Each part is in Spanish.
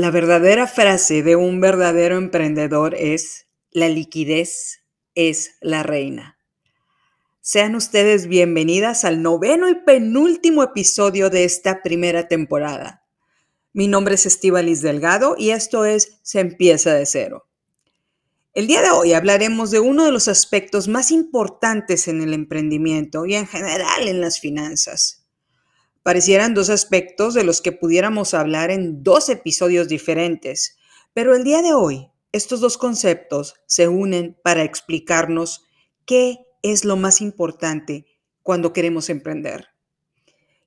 La verdadera frase de un verdadero emprendedor es, la liquidez es la reina. Sean ustedes bienvenidas al noveno y penúltimo episodio de esta primera temporada. Mi nombre es Estivalis Delgado y esto es Se empieza de cero. El día de hoy hablaremos de uno de los aspectos más importantes en el emprendimiento y en general en las finanzas, Parecieran dos aspectos de los que pudiéramos hablar en dos episodios diferentes, pero el día de hoy estos dos conceptos se unen para explicarnos qué es lo más importante cuando queremos emprender.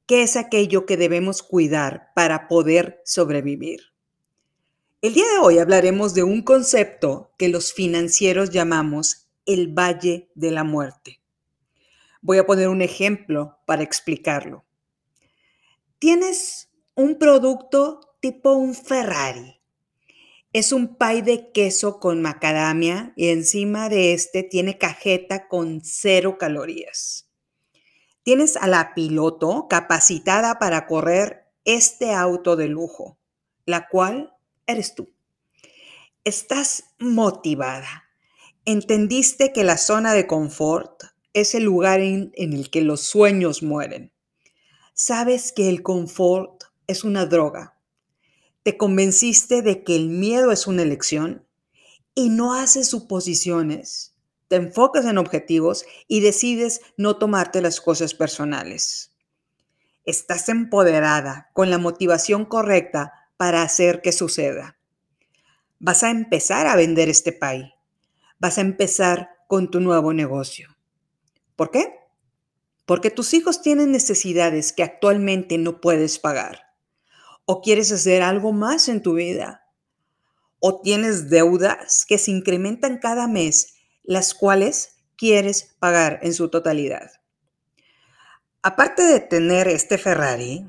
¿Qué es aquello que debemos cuidar para poder sobrevivir? El día de hoy hablaremos de un concepto que los financieros llamamos el Valle de la Muerte. Voy a poner un ejemplo para explicarlo. Tienes un producto tipo un Ferrari. Es un pie de queso con macadamia y encima de este tiene cajeta con cero calorías. Tienes a la piloto capacitada para correr este auto de lujo, la cual eres tú. Estás motivada. Entendiste que la zona de confort es el lugar en, en el que los sueños mueren. Sabes que el confort es una droga. Te convenciste de que el miedo es una elección y no haces suposiciones. Te enfocas en objetivos y decides no tomarte las cosas personales. Estás empoderada con la motivación correcta para hacer que suceda. Vas a empezar a vender este pay. Vas a empezar con tu nuevo negocio. ¿Por qué? Porque tus hijos tienen necesidades que actualmente no puedes pagar. O quieres hacer algo más en tu vida. O tienes deudas que se incrementan cada mes, las cuales quieres pagar en su totalidad. Aparte de tener este Ferrari,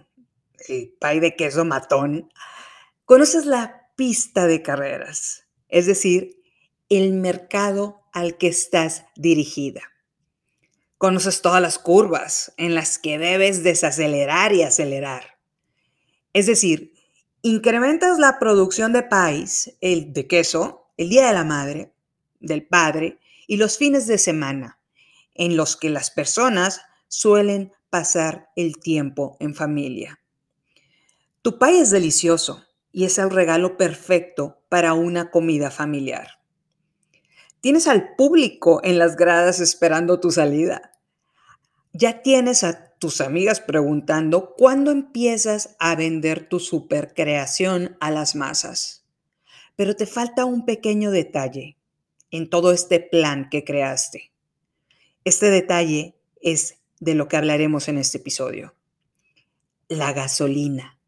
el pay de queso matón, conoces la pista de carreras, es decir, el mercado al que estás dirigida. Conoces todas las curvas en las que debes desacelerar y acelerar. Es decir, incrementas la producción de país, el de queso, el Día de la Madre, del Padre y los fines de semana, en los que las personas suelen pasar el tiempo en familia. Tu pay es delicioso y es el regalo perfecto para una comida familiar. Tienes al público en las gradas esperando tu salida ya tienes a tus amigas preguntando cuándo empiezas a vender tu supercreación a las masas. Pero te falta un pequeño detalle en todo este plan que creaste. Este detalle es de lo que hablaremos en este episodio. La gasolina.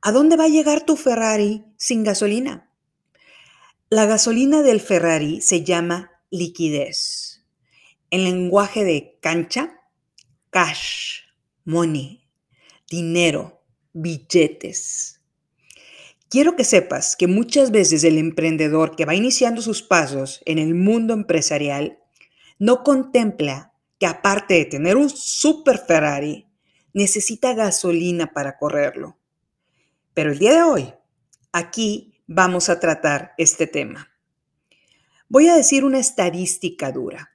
¿A dónde va a llegar tu Ferrari sin gasolina? La gasolina del Ferrari se llama liquidez. En lenguaje de cancha, cash, money, dinero, billetes. Quiero que sepas que muchas veces el emprendedor que va iniciando sus pasos en el mundo empresarial no contempla que aparte de tener un super Ferrari, necesita gasolina para correrlo. Pero el día de hoy, aquí vamos a tratar este tema. Voy a decir una estadística dura.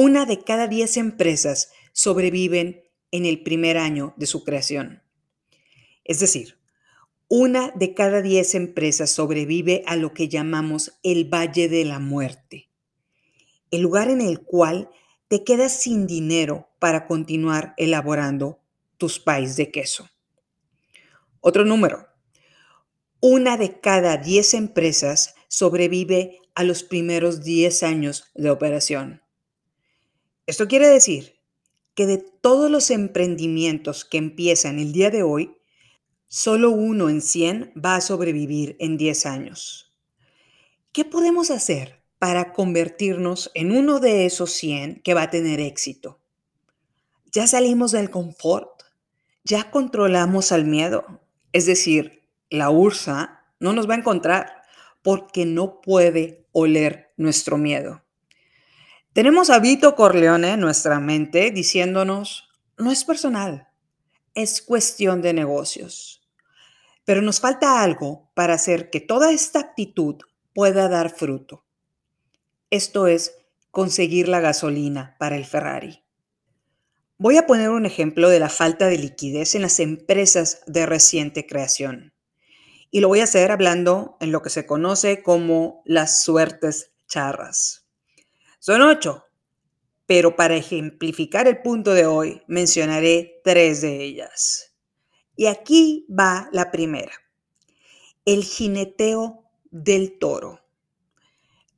Una de cada diez empresas sobreviven en el primer año de su creación. Es decir, una de cada diez empresas sobrevive a lo que llamamos el Valle de la Muerte, el lugar en el cual te quedas sin dinero para continuar elaborando tus país de queso. Otro número. Una de cada diez empresas sobrevive a los primeros 10 años de operación. Esto quiere decir que de todos los emprendimientos que empiezan el día de hoy, solo uno en 100 va a sobrevivir en 10 años. ¿Qué podemos hacer para convertirnos en uno de esos 100 que va a tener éxito? Ya salimos del confort, ya controlamos al miedo, es decir, la ursa no nos va a encontrar porque no puede oler nuestro miedo. Tenemos a Vito Corleone en nuestra mente diciéndonos, no es personal, es cuestión de negocios. Pero nos falta algo para hacer que toda esta actitud pueda dar fruto. Esto es conseguir la gasolina para el Ferrari. Voy a poner un ejemplo de la falta de liquidez en las empresas de reciente creación. Y lo voy a hacer hablando en lo que se conoce como las suertes charras. Son ocho, pero para ejemplificar el punto de hoy mencionaré tres de ellas. Y aquí va la primera, el jineteo del toro.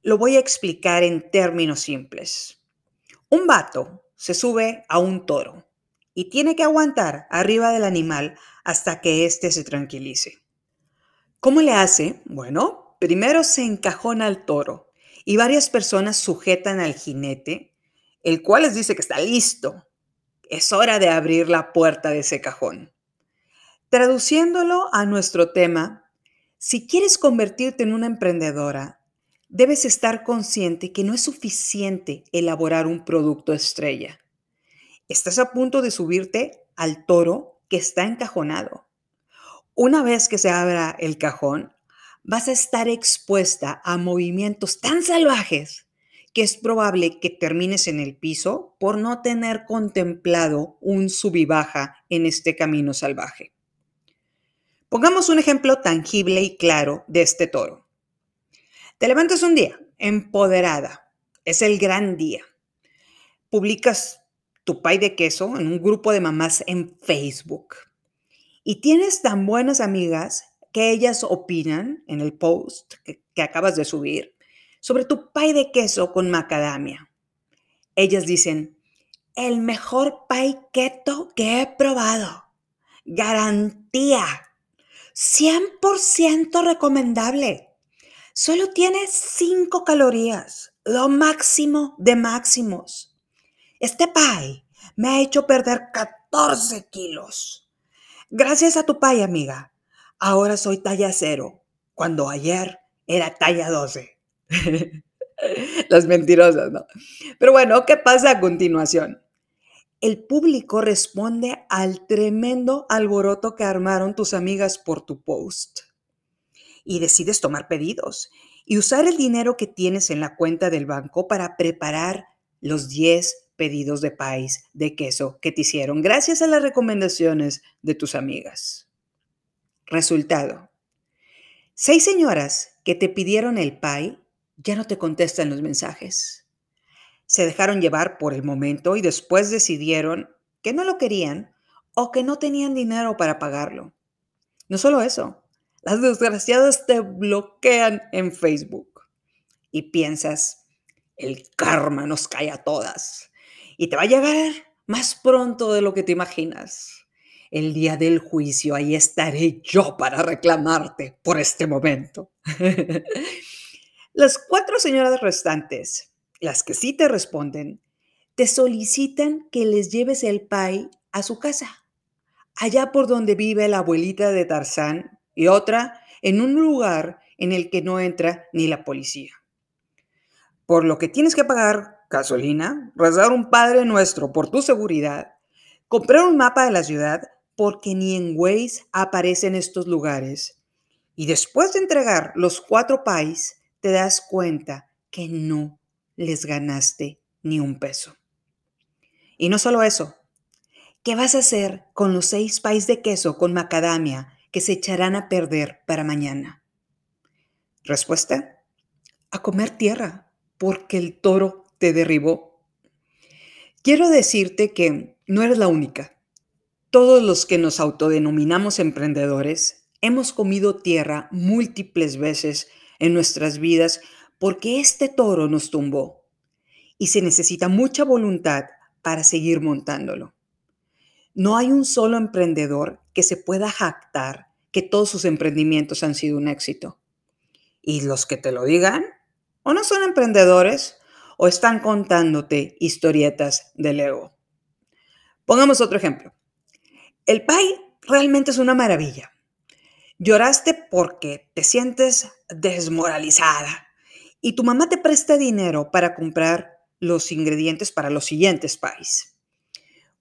Lo voy a explicar en términos simples. Un vato se sube a un toro y tiene que aguantar arriba del animal hasta que éste se tranquilice. ¿Cómo le hace? Bueno, primero se encajona al toro y varias personas sujetan al jinete, el cual les dice que está listo. Es hora de abrir la puerta de ese cajón. Traduciéndolo a nuestro tema, si quieres convertirte en una emprendedora, debes estar consciente que no es suficiente elaborar un producto estrella. Estás a punto de subirte al toro que está encajonado. Una vez que se abra el cajón, vas a estar expuesta a movimientos tan salvajes que es probable que termines en el piso por no tener contemplado un sub y baja en este camino salvaje. Pongamos un ejemplo tangible y claro de este toro. Te levantas un día, empoderada. Es el gran día. Publicas tu pay de queso en un grupo de mamás en Facebook. Y tienes tan buenas amigas que ellas opinan en el post que, que acabas de subir sobre tu pay de queso con macadamia. Ellas dicen, el mejor pay keto que he probado. Garantía. 100% recomendable. Solo tiene 5 calorías, lo máximo de máximos. Este pie me ha hecho perder 14 kilos. Gracias a tu pie, amiga. Ahora soy talla cero, cuando ayer era talla 12. Las mentirosas, ¿no? Pero bueno, ¿qué pasa a continuación? el público responde al tremendo alboroto que armaron tus amigas por tu post. Y decides tomar pedidos y usar el dinero que tienes en la cuenta del banco para preparar los 10 pedidos de país de queso que te hicieron gracias a las recomendaciones de tus amigas. Resultado. Seis señoras que te pidieron el pie ya no te contestan los mensajes se dejaron llevar por el momento y después decidieron que no lo querían o que no tenían dinero para pagarlo. No solo eso, las desgraciadas te bloquean en Facebook y piensas, el karma nos cae a todas y te va a llegar más pronto de lo que te imaginas. El día del juicio, ahí estaré yo para reclamarte por este momento. Las cuatro señoras restantes las que sí te responden, te solicitan que les lleves el pay a su casa, allá por donde vive la abuelita de Tarzán y otra en un lugar en el que no entra ni la policía. Por lo que tienes que pagar gasolina, rezar un Padre Nuestro por tu seguridad, comprar un mapa de la ciudad porque ni en Waze aparecen estos lugares. Y después de entregar los cuatro pais, te das cuenta que no les ganaste ni un peso. Y no solo eso, ¿qué vas a hacer con los seis pais de queso con macadamia que se echarán a perder para mañana? Respuesta, a comer tierra, porque el toro te derribó. Quiero decirte que no eres la única. Todos los que nos autodenominamos emprendedores hemos comido tierra múltiples veces en nuestras vidas porque este toro nos tumbó y se necesita mucha voluntad para seguir montándolo. No hay un solo emprendedor que se pueda jactar que todos sus emprendimientos han sido un éxito. Y los que te lo digan, o no son emprendedores, o están contándote historietas del ego. Pongamos otro ejemplo. El pay realmente es una maravilla. Lloraste porque te sientes desmoralizada, y tu mamá te presta dinero para comprar los ingredientes para los siguientes pies.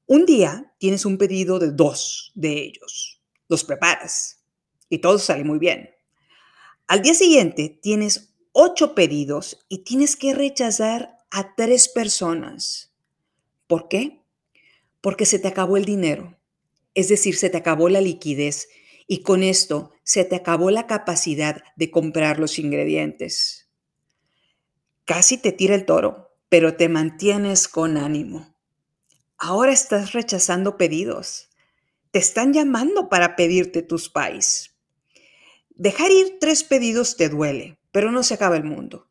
Un día tienes un pedido de dos de ellos. Los preparas y todo sale muy bien. Al día siguiente tienes ocho pedidos y tienes que rechazar a tres personas. ¿Por qué? Porque se te acabó el dinero, es decir, se te acabó la liquidez y con esto se te acabó la capacidad de comprar los ingredientes. Casi te tira el toro, pero te mantienes con ánimo. Ahora estás rechazando pedidos. Te están llamando para pedirte tus pais. Dejar ir tres pedidos te duele, pero no se acaba el mundo.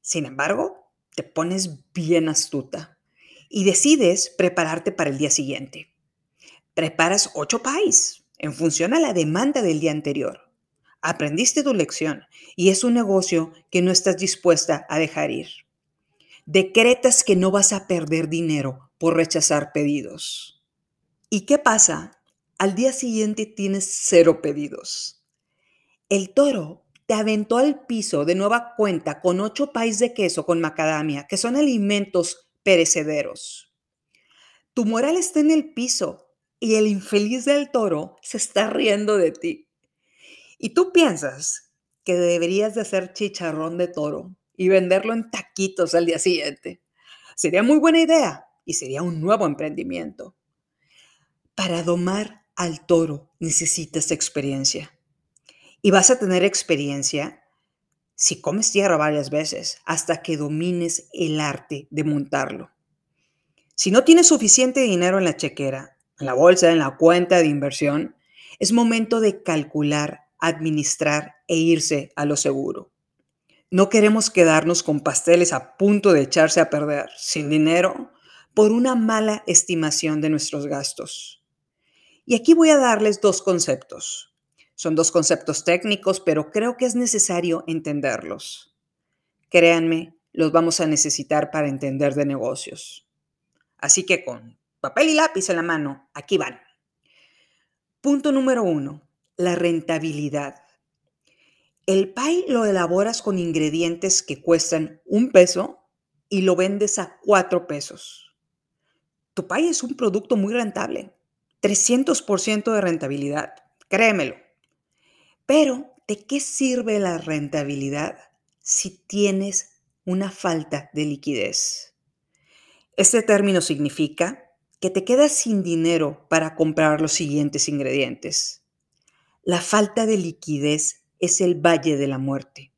Sin embargo, te pones bien astuta y decides prepararte para el día siguiente. Preparas ocho pies en función a la demanda del día anterior. Aprendiste tu lección y es un negocio que no estás dispuesta a dejar ir. Decretas que no vas a perder dinero por rechazar pedidos. ¿Y qué pasa? Al día siguiente tienes cero pedidos. El toro te aventó al piso de nueva cuenta con ocho país de queso con macadamia, que son alimentos perecederos. Tu moral está en el piso y el infeliz del toro se está riendo de ti. Y tú piensas que deberías de hacer chicharrón de toro y venderlo en taquitos al día siguiente. Sería muy buena idea y sería un nuevo emprendimiento. Para domar al toro necesitas experiencia. Y vas a tener experiencia si comes tierra varias veces hasta que domines el arte de montarlo. Si no tienes suficiente dinero en la chequera, en la bolsa, en la cuenta de inversión, es momento de calcular, administrar e irse a lo seguro. No queremos quedarnos con pasteles a punto de echarse a perder, sin dinero, por una mala estimación de nuestros gastos. Y aquí voy a darles dos conceptos. Son dos conceptos técnicos, pero creo que es necesario entenderlos. Créanme, los vamos a necesitar para entender de negocios. Así que con papel y lápiz en la mano, aquí van. Punto número uno, la rentabilidad. El pie lo elaboras con ingredientes que cuestan un peso y lo vendes a cuatro pesos. Tu pie es un producto muy rentable, 300% de rentabilidad, créemelo. Pero, ¿de qué sirve la rentabilidad si tienes una falta de liquidez? Este término significa que te quedas sin dinero para comprar los siguientes ingredientes. La falta de liquidez es el valle de la muerte.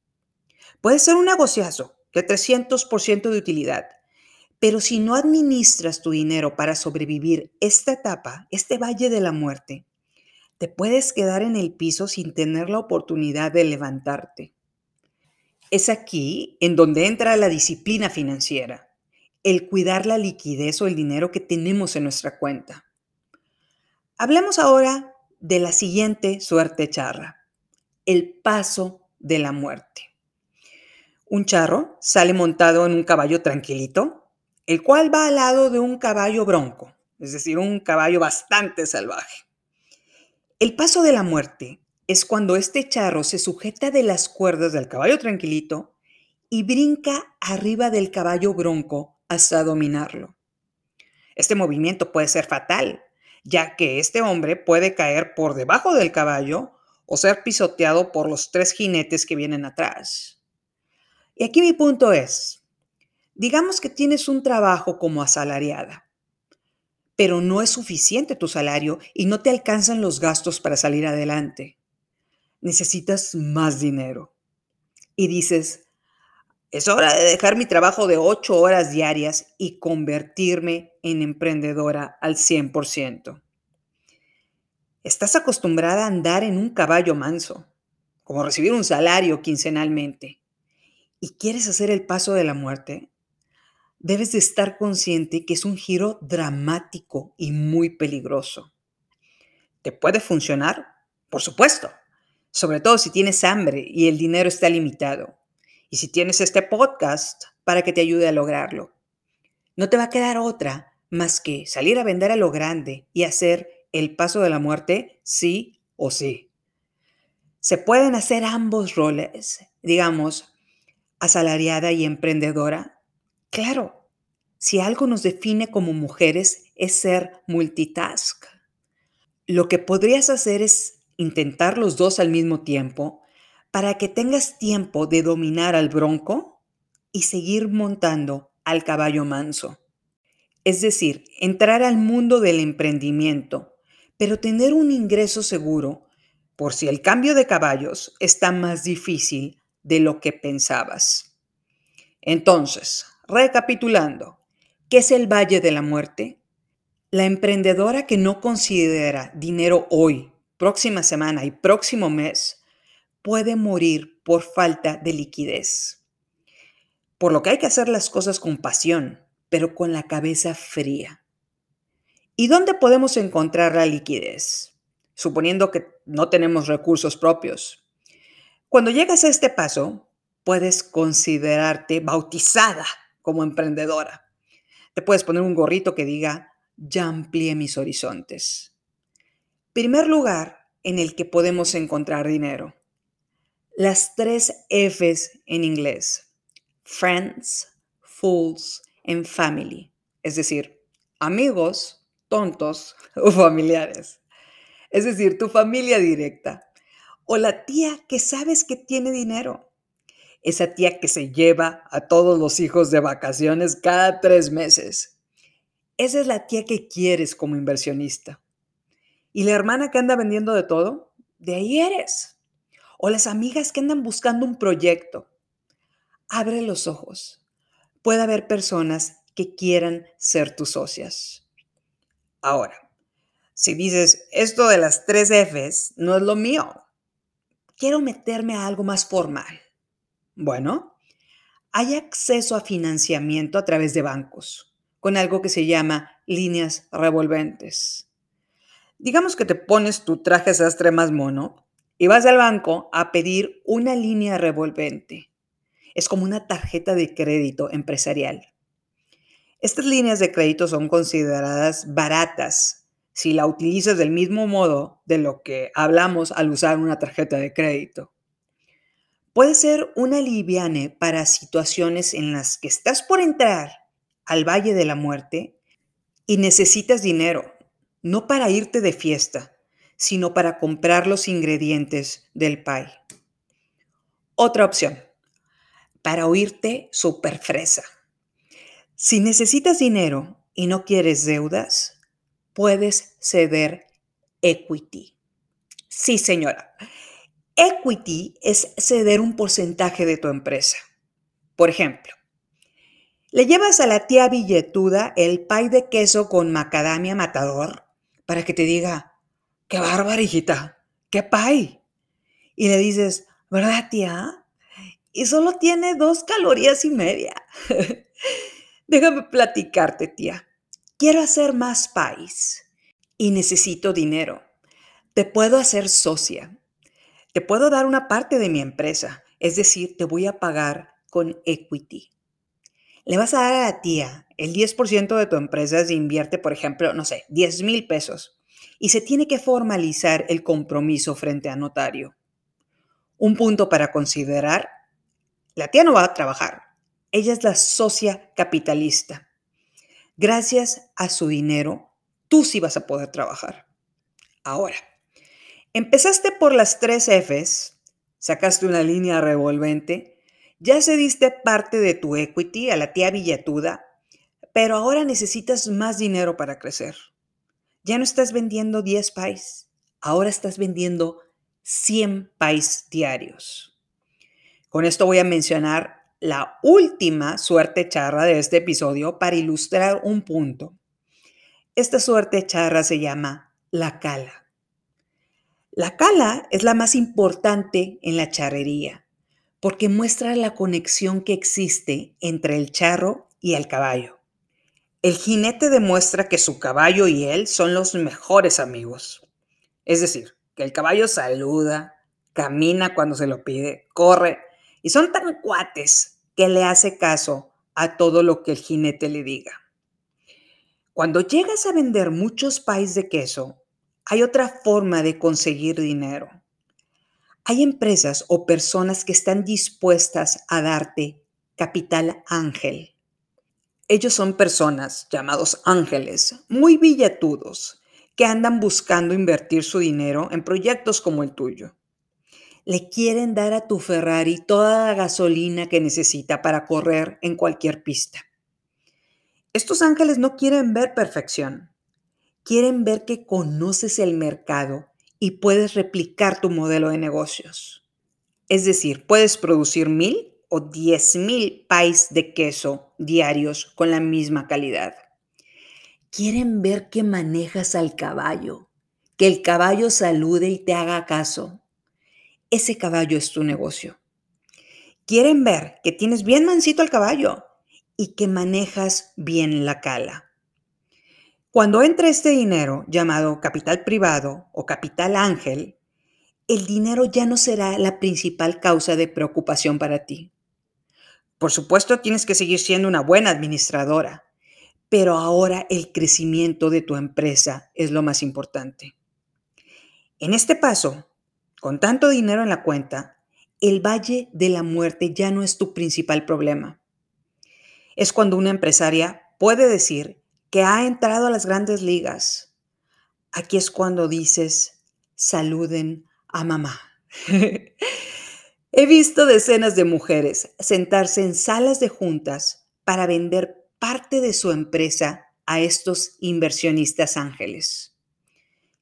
Puede ser un negociazo de 300% de utilidad, pero si no administras tu dinero para sobrevivir esta etapa, este valle de la muerte, te puedes quedar en el piso sin tener la oportunidad de levantarte. Es aquí en donde entra la disciplina financiera, el cuidar la liquidez o el dinero que tenemos en nuestra cuenta. Hablemos ahora de la siguiente suerte charra, el paso de la muerte. Un charro sale montado en un caballo tranquilito, el cual va al lado de un caballo bronco, es decir, un caballo bastante salvaje. El paso de la muerte es cuando este charro se sujeta de las cuerdas del caballo tranquilito y brinca arriba del caballo bronco hasta dominarlo. Este movimiento puede ser fatal, ya que este hombre puede caer por debajo del caballo o ser pisoteado por los tres jinetes que vienen atrás. Y aquí mi punto es, digamos que tienes un trabajo como asalariada pero no es suficiente tu salario y no te alcanzan los gastos para salir adelante. Necesitas más dinero. Y dices, es hora de dejar mi trabajo de ocho horas diarias y convertirme en emprendedora al 100%. Estás acostumbrada a andar en un caballo manso, como recibir un salario quincenalmente, y quieres hacer el paso de la muerte debes de estar consciente que es un giro dramático y muy peligroso. ¿Te puede funcionar? Por supuesto, sobre todo si tienes hambre y el dinero está limitado. Y si tienes este podcast para que te ayude a lograrlo. No te va a quedar otra más que salir a vender a lo grande y hacer el paso de la muerte sí o sí. Se pueden hacer ambos roles, digamos, asalariada y emprendedora, Claro, si algo nos define como mujeres es ser multitask. Lo que podrías hacer es intentar los dos al mismo tiempo para que tengas tiempo de dominar al bronco y seguir montando al caballo manso. Es decir, entrar al mundo del emprendimiento, pero tener un ingreso seguro por si el cambio de caballos está más difícil de lo que pensabas. Entonces, recapitulando, ¿qué es el Valle de la Muerte? La emprendedora que no considera dinero hoy, próxima semana y próximo mes puede morir por falta de liquidez. Por lo que hay que hacer las cosas con pasión, pero con la cabeza fría. ¿Y dónde podemos encontrar la liquidez? Suponiendo que no tenemos recursos propios. Cuando llegas a este paso, puedes considerarte bautizada como emprendedora. Te puedes poner un gorrito que diga, ya amplié mis horizontes. Primer lugar en el que podemos encontrar dinero. Las tres Fs en inglés. Friends, Fools and Family. Es decir, amigos, tontos o familiares. Es decir, tu familia directa. O la tía que sabes que tiene dinero. Esa tía que se lleva a todos los hijos de vacaciones cada tres meses. Esa es la tía que quieres como inversionista. Y la hermana que anda vendiendo de todo, de ahí eres. O las amigas que andan buscando un proyecto. Abre los ojos. Puede haber personas que quieran ser tus socias. Ahora, si dices, esto de las tres Fs no es lo mío, quiero meterme a algo más formal. Bueno, hay acceso a financiamiento a través de bancos, con algo que se llama líneas revolventes. Digamos que te pones tu traje sastre más mono y vas al banco a pedir una línea revolvente. Es como una tarjeta de crédito empresarial. Estas líneas de crédito son consideradas baratas si la utilizas del mismo modo de lo que hablamos al usar una tarjeta de crédito. Puede ser una liviane para situaciones en las que estás por entrar al Valle de la Muerte y necesitas dinero, no para irte de fiesta, sino para comprar los ingredientes del pie. Otra opción, para oírte super fresa. Si necesitas dinero y no quieres deudas, puedes ceder equity. Sí, señora. Equity es ceder un porcentaje de tu empresa. Por ejemplo, le llevas a la tía billetuda el pay de queso con macadamia matador para que te diga, qué bárbara, hijita, qué pay. Y le dices, ¿verdad, tía? Y solo tiene dos calorías y media. Déjame platicarte, tía. Quiero hacer más país y necesito dinero. Te puedo hacer socia. Te puedo dar una parte de mi empresa, es decir, te voy a pagar con equity. Le vas a dar a la tía el 10% de tu empresa si invierte, por ejemplo, no sé, 10 mil pesos. Y se tiene que formalizar el compromiso frente a notario. Un punto para considerar, la tía no va a trabajar. Ella es la socia capitalista. Gracias a su dinero, tú sí vas a poder trabajar. Ahora, Empezaste por las tres Fs, sacaste una línea revolvente, ya cediste parte de tu equity a la tía billetuda, pero ahora necesitas más dinero para crecer. Ya no estás vendiendo 10 pais, ahora estás vendiendo 100 pais diarios. Con esto voy a mencionar la última suerte charra de este episodio para ilustrar un punto. Esta suerte charra se llama la cala. La cala es la más importante en la charrería porque muestra la conexión que existe entre el charro y el caballo. El jinete demuestra que su caballo y él son los mejores amigos. Es decir, que el caballo saluda, camina cuando se lo pide, corre y son tan cuates que le hace caso a todo lo que el jinete le diga. Cuando llegas a vender muchos países de queso, hay otra forma de conseguir dinero. Hay empresas o personas que están dispuestas a darte capital ángel. Ellos son personas llamados ángeles, muy billetudos, que andan buscando invertir su dinero en proyectos como el tuyo. Le quieren dar a tu Ferrari toda la gasolina que necesita para correr en cualquier pista. Estos ángeles no quieren ver perfección, quieren ver que conoces el mercado y puedes replicar tu modelo de negocios. Es decir, puedes producir mil o diez mil pies de queso diarios con la misma calidad. Quieren ver que manejas al caballo, que el caballo salude y te haga caso. Ese caballo es tu negocio. Quieren ver que tienes bien mansito al caballo y que manejas bien la cala. Cuando entre este dinero llamado capital privado o capital ángel, el dinero ya no será la principal causa de preocupación para ti. Por supuesto, tienes que seguir siendo una buena administradora, pero ahora el crecimiento de tu empresa es lo más importante. En este paso, con tanto dinero en la cuenta, el valle de la muerte ya no es tu principal problema. Es cuando una empresaria puede decir que ha entrado a las grandes ligas. Aquí es cuando dices, saluden a mamá. He visto decenas de mujeres sentarse en salas de juntas para vender parte de su empresa a estos inversionistas ángeles.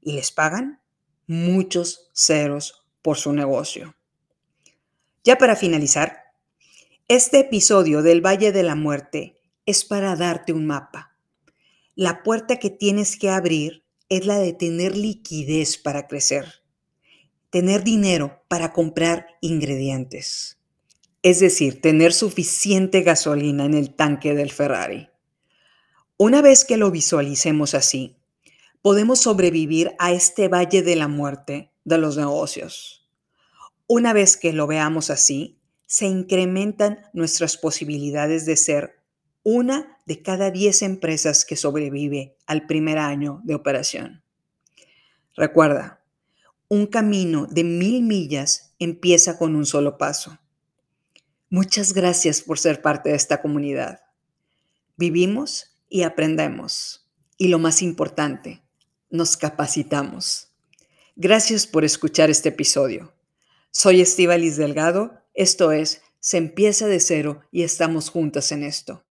Y les pagan muchos ceros por su negocio. Ya para finalizar, este episodio del Valle de la Muerte es para darte un mapa la puerta que tienes que abrir es la de tener liquidez para crecer, tener dinero para comprar ingredientes, es decir, tener suficiente gasolina en el tanque del Ferrari. Una vez que lo visualicemos así, podemos sobrevivir a este valle de la muerte de los negocios. Una vez que lo veamos así, se incrementan nuestras posibilidades de ser una de cada 10 empresas que sobrevive al primer año de operación. Recuerda, un camino de mil millas empieza con un solo paso. Muchas gracias por ser parte de esta comunidad. Vivimos y aprendemos. Y lo más importante, nos capacitamos. Gracias por escuchar este episodio. Soy Estivalis Delgado. Esto es Se empieza de cero y estamos juntas en esto.